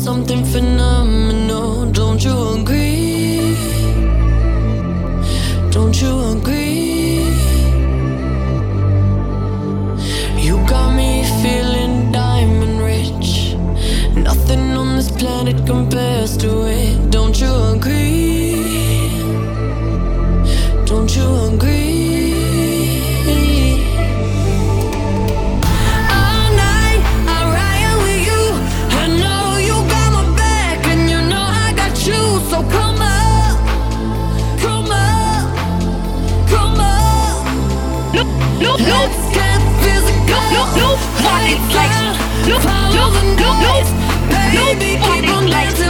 something phenomenal. Don't you agree? Don't you agree? You got me feeling diamond rich. Nothing on this planet compares to it. Don't you agree? Nobody's like, nobody's like, nobody's like, nobody's like,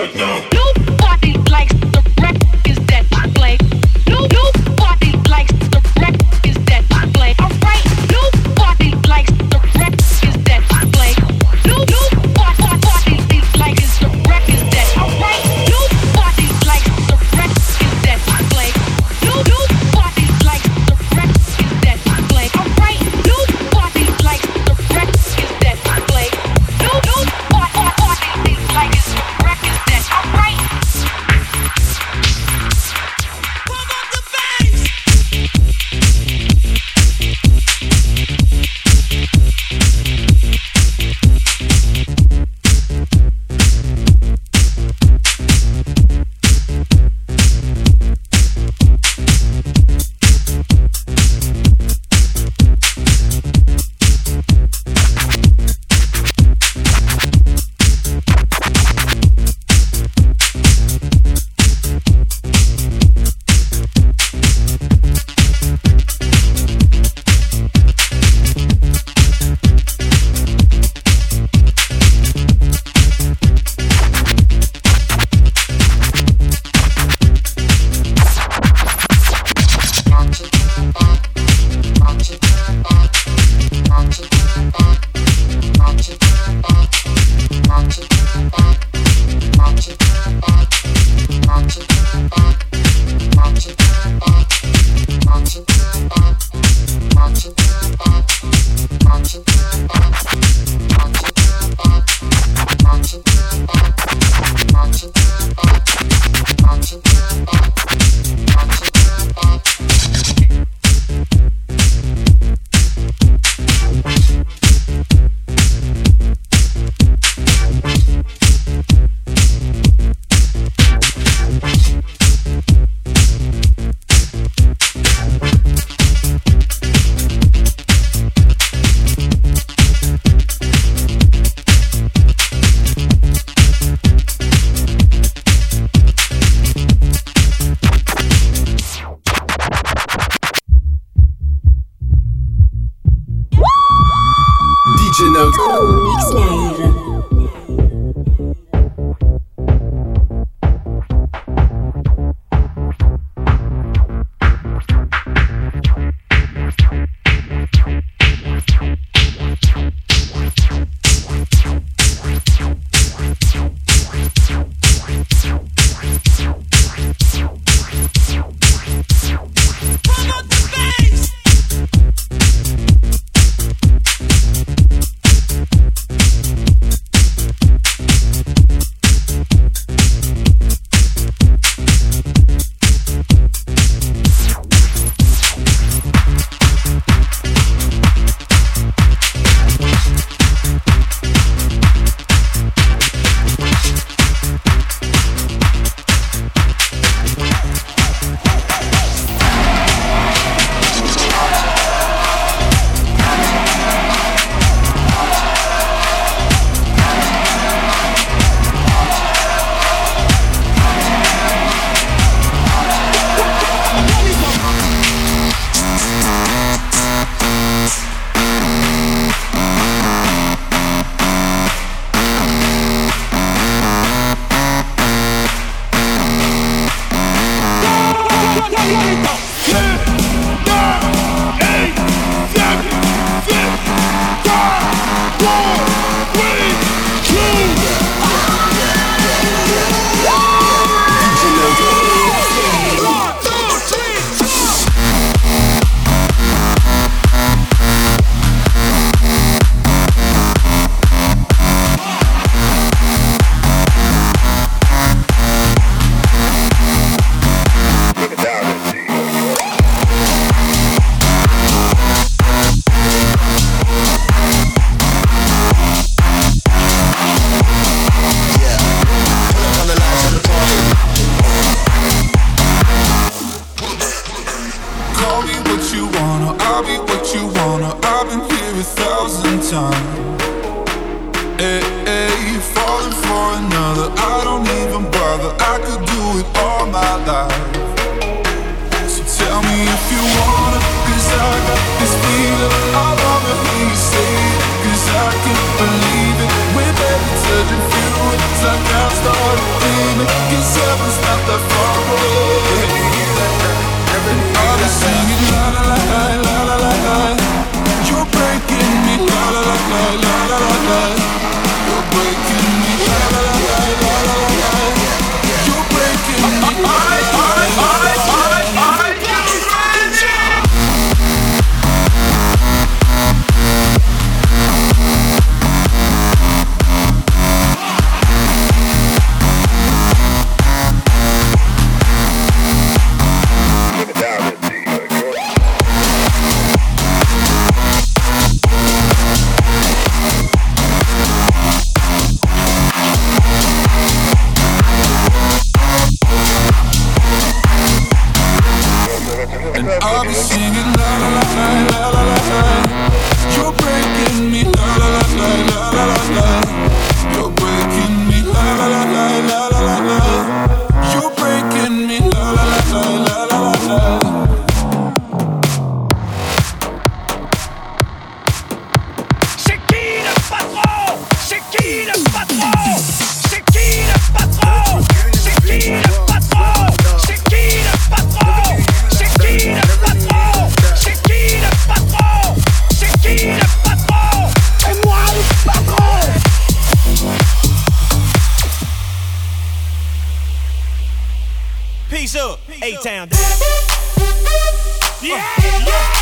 Listen Make yourself Peace up, A-Town. Yeah, yeah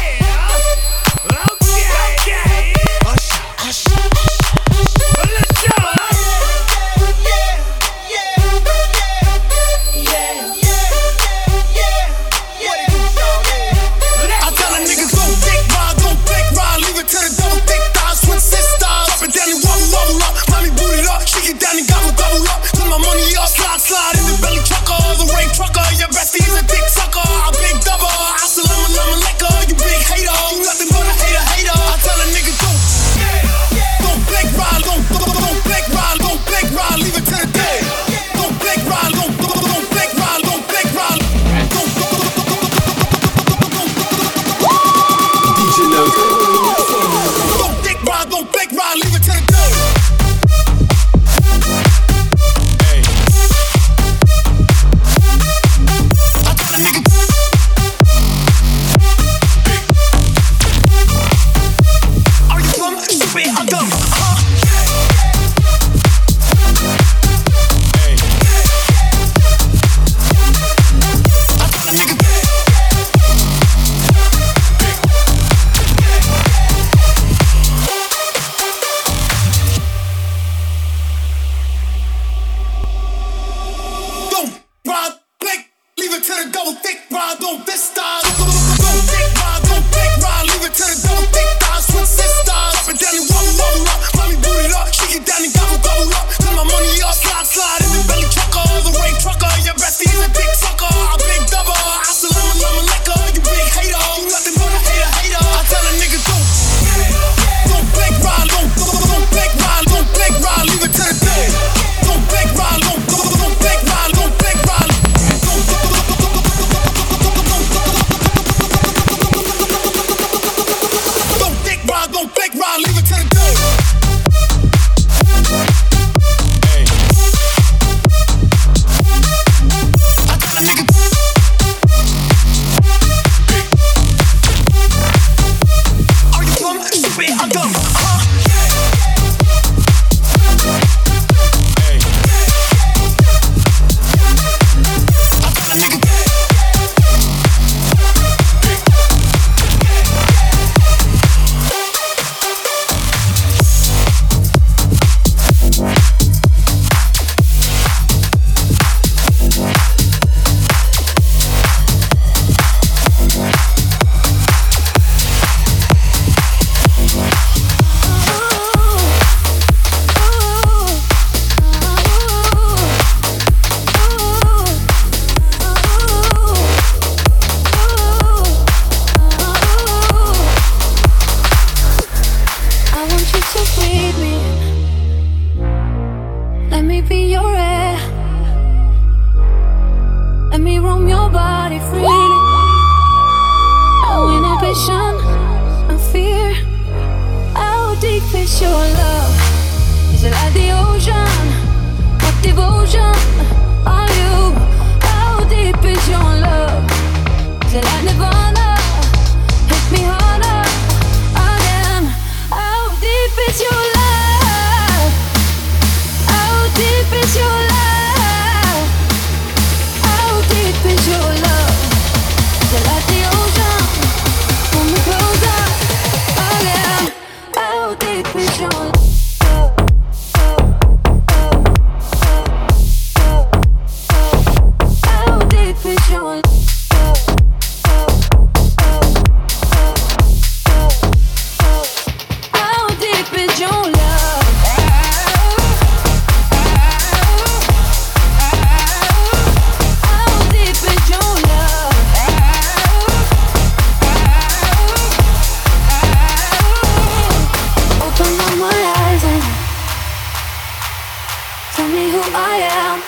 I am.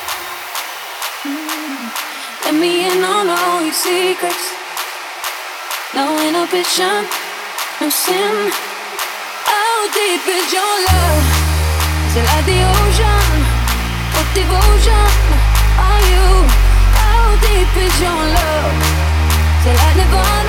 Hmm. Let me in on all your secrets. No inhibition, no sin. How deep is your love? Is it like the ocean? What devotion are you? How deep is your love? Is it like divine?